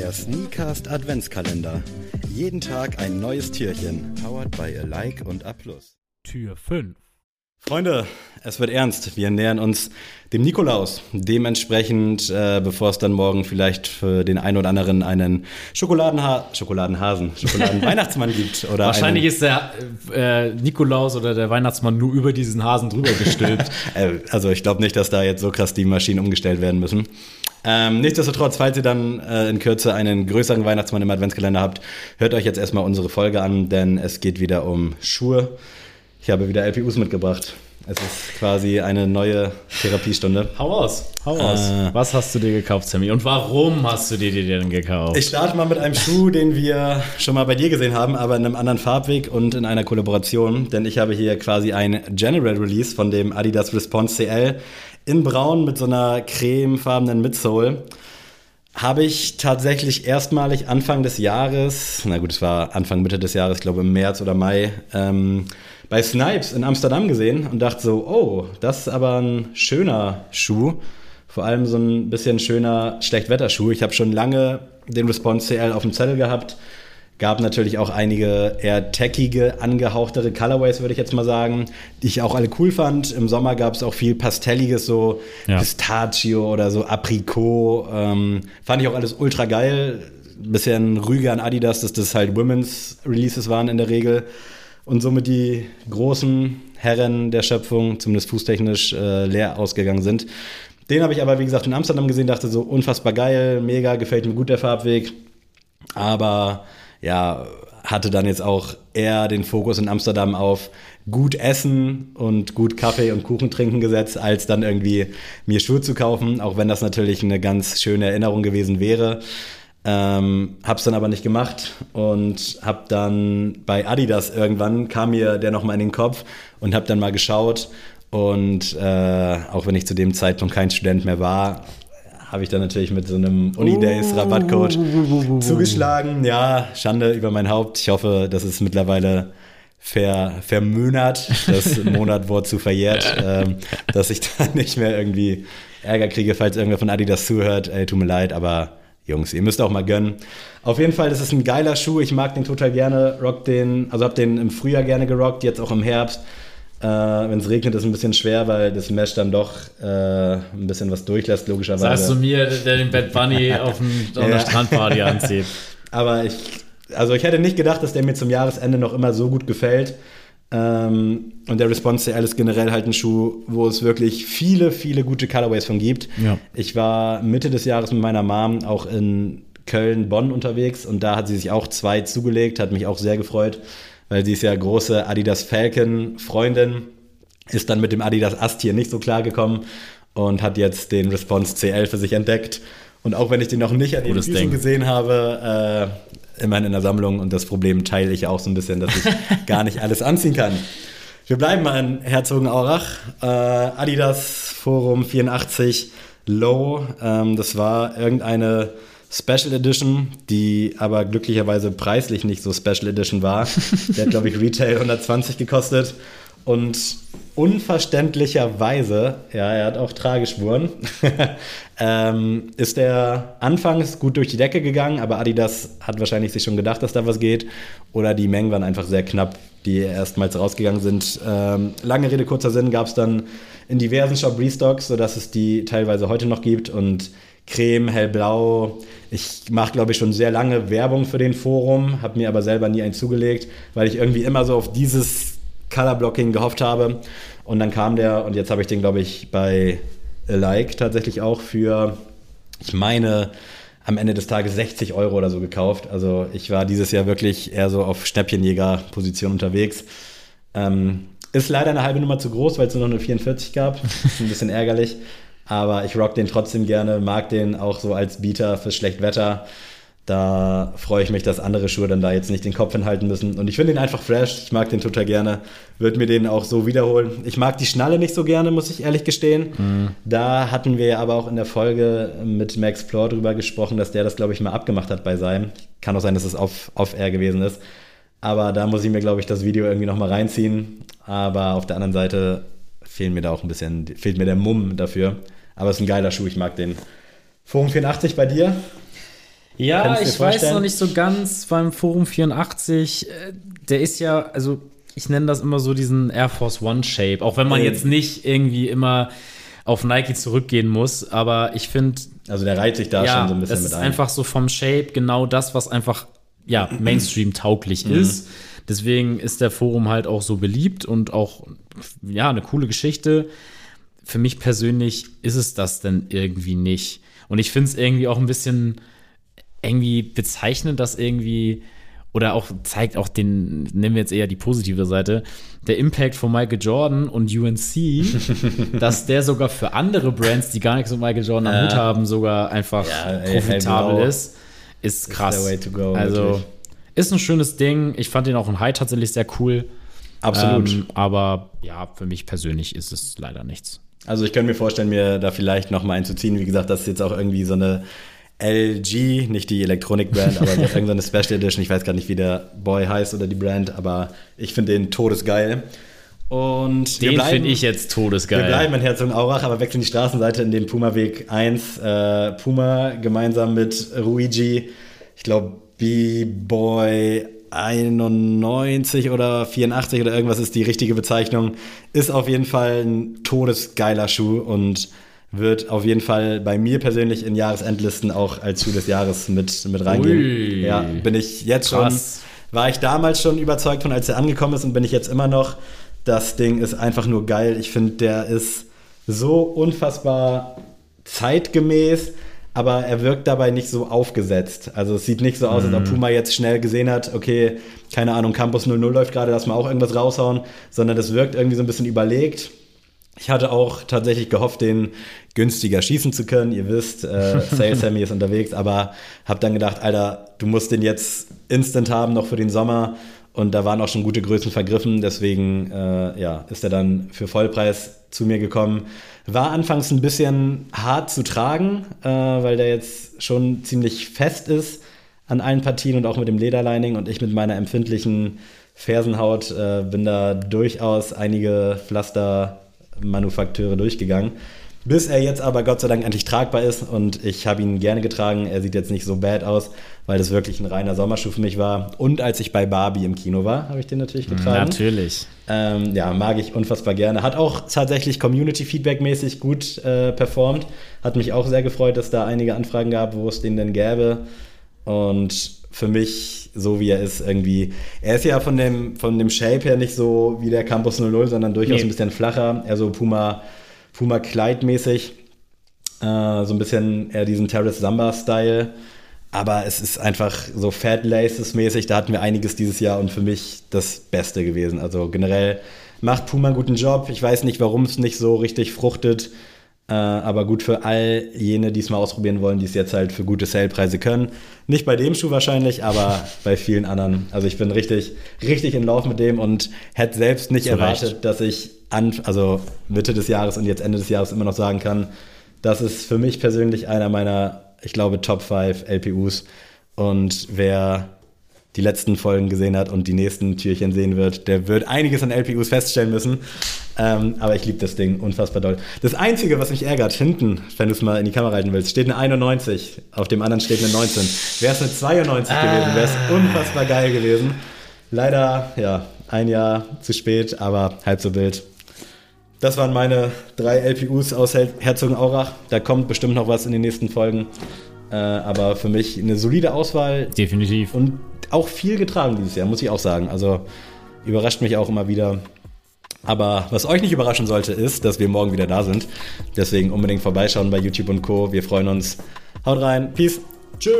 Der Sneakast Adventskalender. Jeden Tag ein neues Türchen. Powered by Alike und A+. Tür 5. Freunde, es wird ernst. Wir nähern uns dem Nikolaus. Dementsprechend, äh, bevor es dann morgen vielleicht für den einen oder anderen einen Schokoladenha Schokoladenhasen, Schokoladenweihnachtsmann gibt. Oder Wahrscheinlich ist der äh, Nikolaus oder der Weihnachtsmann nur über diesen Hasen drüber gestülpt. äh, also ich glaube nicht, dass da jetzt so krass die Maschinen umgestellt werden müssen. Ähm, nichtsdestotrotz, falls ihr dann äh, in Kürze einen größeren Weihnachtsmann im Adventskalender habt, hört euch jetzt erstmal unsere Folge an, denn es geht wieder um Schuhe. Ich habe wieder LPUs mitgebracht. Es ist quasi eine neue Therapiestunde. hau aus, hau aus. Äh. Was hast du dir gekauft, Sammy? Und warum hast du dir die denn gekauft? Ich starte mal mit einem Schuh, den wir schon mal bei dir gesehen haben, aber in einem anderen Farbweg und in einer Kollaboration. Denn ich habe hier quasi ein General Release von dem Adidas Response CL in braun mit so einer cremefarbenen Midsole. Habe ich tatsächlich erstmalig Anfang des Jahres, na gut, es war Anfang Mitte des Jahres, glaube im März oder Mai, ähm, bei Snipes in Amsterdam gesehen und dachte so, oh, das ist aber ein schöner Schuh. Vor allem so ein bisschen schöner Schlechtwetterschuh. Ich habe schon lange den Response CL auf dem Zettel gehabt. Gab natürlich auch einige eher techige, angehauchtere Colorways, würde ich jetzt mal sagen, die ich auch alle cool fand. Im Sommer gab es auch viel Pastelliges, so Ja. Pistachio oder so Aprikot. Ähm, fand ich auch alles ultra geil. Bisschen Rüge an Adidas, dass das halt Women's Releases waren in der Regel. Und somit die großen Herren der Schöpfung, zumindest fußtechnisch, äh, leer ausgegangen sind. Den habe ich aber, wie gesagt, in Amsterdam gesehen, dachte so unfassbar geil, mega, gefällt mir gut der Farbweg. Aber ja, hatte dann jetzt auch eher den Fokus in Amsterdam auf gut essen und gut Kaffee und Kuchen trinken gesetzt, als dann irgendwie mir Schuhe zu kaufen, auch wenn das natürlich eine ganz schöne Erinnerung gewesen wäre. Ähm, hab's dann aber nicht gemacht und hab dann bei Adidas irgendwann kam mir der nochmal in den Kopf und hab dann mal geschaut und äh, auch wenn ich zu dem Zeitpunkt kein Student mehr war, habe ich dann natürlich mit so einem Unidays Rabattcode zugeschlagen. Ja, Schande über mein Haupt. Ich hoffe, das ist mittlerweile ver, vermönert, das Monatwort zu verjährt, ähm, dass ich da nicht mehr irgendwie Ärger kriege, falls irgendwer von Adidas zuhört. Ey, tut mir leid, aber Jungs, ihr müsst auch mal gönnen. Auf jeden Fall, das ist ein geiler Schuh. Ich mag den total gerne. Rock den, also hab den im Frühjahr gerne gerockt, jetzt auch im Herbst. Äh, Wenn es regnet, ist ein bisschen schwer, weil das Mesh dann doch äh, ein bisschen was durchlässt, logischerweise. Sagst du mir, der den Bad Bunny auf, dem, auf Ja. der Strandparty anzieht? Aber ich, also ich hätte nicht gedacht, dass der mir zum Jahresende noch immer so gut gefällt. Ähm, und der Response CL ist generell halt ein Schuh, wo es wirklich viele, viele gute Colorways von gibt. Ja. Ich war Mitte des Jahres mit meiner Mom auch in Köln, Bonn unterwegs und da hat sie sich auch zwei zugelegt, hat mich auch sehr gefreut, weil sie ist ja große Adidas Falcon Freundin, ist dann mit dem Adidas Ast hier nicht so klar gekommen und hat jetzt den Response CL für sich entdeckt. Und auch wenn ich den noch nicht an Gutes Füßen gesehen habe, äh, immerhin in der Sammlung und das Problem teile ich auch so ein bisschen, dass ich gar nicht alles anziehen kann. Wir bleiben mal in Herzogenaurach. Äh, Adidas Forum 84 Low. Ähm, das war irgendeine Special Edition, die aber glücklicherweise preislich nicht so Special Edition war. Der hat, glaube ich, Retail 120 gekostet. Und unverständlicherweise, ja, er hat auch Tragespuren, ähm, ist der anfangs gut durch die Decke gegangen, aber Adidas hat wahrscheinlich sich schon gedacht, dass da was geht. Oder die Mengen waren einfach sehr knapp, die erstmals rausgegangen sind. Ähm, lange Rede, kurzer Sinn, gab es dann in diversen Shop Restocks, sodass es die teilweise heute noch gibt. Und Creme, hellblau. Ich mache, glaube ich, schon sehr lange Werbung für den Forum, habe mir aber selber nie einen zugelegt, weil ich irgendwie immer so auf dieses Colorblocking gehofft habe. Und dann kam der und jetzt habe ich den, glaube ich, bei Like tatsächlich auch für, ich meine, am Ende des Tages 60 Euro oder so gekauft. Also ich war dieses Jahr wirklich eher so auf Schnäppchenjäger-Position unterwegs. Ähm, ist leider eine halbe Nummer zu groß, weil es nur noch eine 44 gab. Ist ein bisschen ärgerlich. Aber ich rock den trotzdem gerne, mag den auch so als Beater fürs Schlechtwetter. Da freue ich mich, dass andere Schuhe dann da jetzt nicht den Kopf hinhalten müssen. Und ich finde den einfach fresh. Ich mag den total gerne. Würde mir den auch so wiederholen. Ich mag die Schnalle nicht so gerne, muss ich ehrlich gestehen. Da hatten wir aber auch in der Folge mit Max Plor drüber gesprochen, dass der das, glaube ich, mal abgemacht hat bei seinem. Kann auch sein, dass es auf, auf Air gewesen ist. Aber da muss ich mir, glaube ich, das Video irgendwie nochmal reinziehen. Aber auf der anderen Seite fehlt mir da auch ein bisschen, fehlt mir der Mumm dafür. Aber es ist ein geiler Schuh, ich mag den. Forum 84 bei dir? Ja, ich weiß noch nicht so ganz beim Forum 84. äh, Der ist ja, also ich nenne das immer so diesen Air Force One Shape, auch wenn man Ähm. jetzt nicht irgendwie immer auf Nike zurückgehen muss, aber ich finde, Also der reiht sich da ja, schon so ein bisschen es mit ist ein. einfach so vom Shape genau das, was einfach ja, Mainstream tauglich Mhm. ist. Deswegen ist der Forum halt auch so beliebt und auch ja, eine coole Geschichte. Für mich persönlich ist es das denn irgendwie nicht. Und ich finde es irgendwie auch ein bisschen irgendwie bezeichnend, dass irgendwie oder auch zeigt auch den, nehmen wir jetzt eher die positive Seite, der Impact von Michael Jordan und UNC, dass der sogar für andere Brands, die gar nichts mit Michael Jordan am Hut haben, sogar einfach Ja, ey, profitabel hellblau. ist, ist krass. to go, also wirklich. Ist ein schönes Ding. Ich fand den auch in High tatsächlich sehr cool. Absolut. Ähm, aber ja, für mich persönlich ist es leider nichts. Also ich könnte mir vorstellen, mir da vielleicht noch mal einzuziehen. Wie gesagt, das ist jetzt auch irgendwie so eine LG, nicht die Elektronik-Brand, aber irgendeine Special Edition. Ich weiß gar nicht, wie der Boy heißt oder die Brand, aber ich finde den todesgeil. Und Den finde ich jetzt todesgeil. Wir bleiben in Herzogenaurach, aber wechseln die Straßenseite in den Puma-Weg 1. Äh, Puma gemeinsam mit Ruigi, ich glaube B-Boy 91 oder 84 oder irgendwas ist die richtige Bezeichnung. Ist auf jeden Fall ein todesgeiler Schuh und wird auf jeden Fall bei mir persönlich in Jahresendlisten auch als Schuh des Jahres mit, mit reingehen. Ui. Ja, bin ich jetzt Krass. schon, war ich damals schon überzeugt von, als er angekommen ist und bin ich jetzt immer noch. Das Ding ist einfach nur geil. Ich finde, der ist so unfassbar zeitgemäß, aber er wirkt dabei nicht so aufgesetzt. Also es sieht nicht so aus, als ob Puma jetzt schnell gesehen hat, okay, keine Ahnung, Campus 00 läuft gerade, lass mal auch irgendwas raushauen, sondern das wirkt irgendwie so ein bisschen überlegt. Ich hatte auch tatsächlich gehofft, den günstiger schießen zu können. Ihr wisst, äh, Sale Sammy ist unterwegs, aber habe dann gedacht, Alter, du musst den jetzt instant haben, noch für den Sommer. Und da waren auch schon gute Größen vergriffen. Deswegen äh, ja, ist er dann für Vollpreis zu mir gekommen. War anfangs ein bisschen hart zu tragen, äh, weil der jetzt schon ziemlich fest ist an allen Partien und auch mit dem Lederlining. Und ich mit meiner empfindlichen Fersenhaut äh, bin da durchaus einige Pflastermanufakteure durchgegangen. Bis er jetzt aber Gott sei Dank endlich tragbar ist und ich habe ihn gerne getragen. Er sieht jetzt nicht so bad aus, weil das wirklich ein reiner Sommerschuh für mich war. Und als ich bei Barbie im Kino war, habe ich den natürlich getragen. Natürlich. Ähm, ja, mag ich unfassbar gerne. Hat auch tatsächlich Community-Feedback-mäßig gut äh, performt. Hat mich auch sehr gefreut, dass da einige Anfragen gab, wo es den denn gäbe. Und für mich, so wie er ist, irgendwie. Er ist ja von dem, von dem Shape her nicht so wie der Campus 00, sondern durchaus Nee. ein bisschen flacher. Eher so Puma, Puma Kleid-mäßig. Äh, so ein bisschen eher diesen Terrace Samba-Style. Aber es ist einfach so Fat Laces mäßig. Da hatten wir einiges dieses Jahr und für mich das Beste gewesen. Also generell macht Puma einen guten Job. Ich weiß nicht, warum es nicht so richtig fruchtet. Äh, aber gut für all jene, die es mal ausprobieren wollen, die es jetzt halt für gute Salepreise können. Nicht bei dem Schuh wahrscheinlich, aber bei vielen anderen. Also ich bin richtig, richtig in Lauf mit dem und hätte selbst nicht Zu erwartet, dass ich an, also Mitte des Jahres und jetzt Ende des Jahres immer noch sagen kann, das ist für mich persönlich einer meiner, ich glaube, Top 5 LPUs. Und wer die letzten Folgen gesehen hat und die nächsten Türchen sehen wird, der wird einiges an LPUs feststellen müssen. Ähm, aber ich liebe das Ding unfassbar doll. Das Einzige, was mich ärgert, hinten, wenn du es mal in die Kamera halten willst, steht eine 91, auf dem anderen steht eine 19. Wäre es eine 92 gewesen, wäre es unfassbar geil gewesen. Leider, ja, ein Jahr zu spät, aber halb so wild. Das waren meine drei LPUs aus Her- Herzogenaurach. Da kommt bestimmt noch was in den nächsten Folgen. Äh, aber für mich eine solide Auswahl Definitiv. und auch viel getragen dieses Jahr, muss ich auch sagen. Also überrascht mich auch immer wieder. Aber was euch nicht überraschen sollte, ist, dass wir morgen wieder da sind. Deswegen unbedingt vorbeischauen bei YouTube und Co. Wir freuen uns. Haut rein. Peace. Tschö.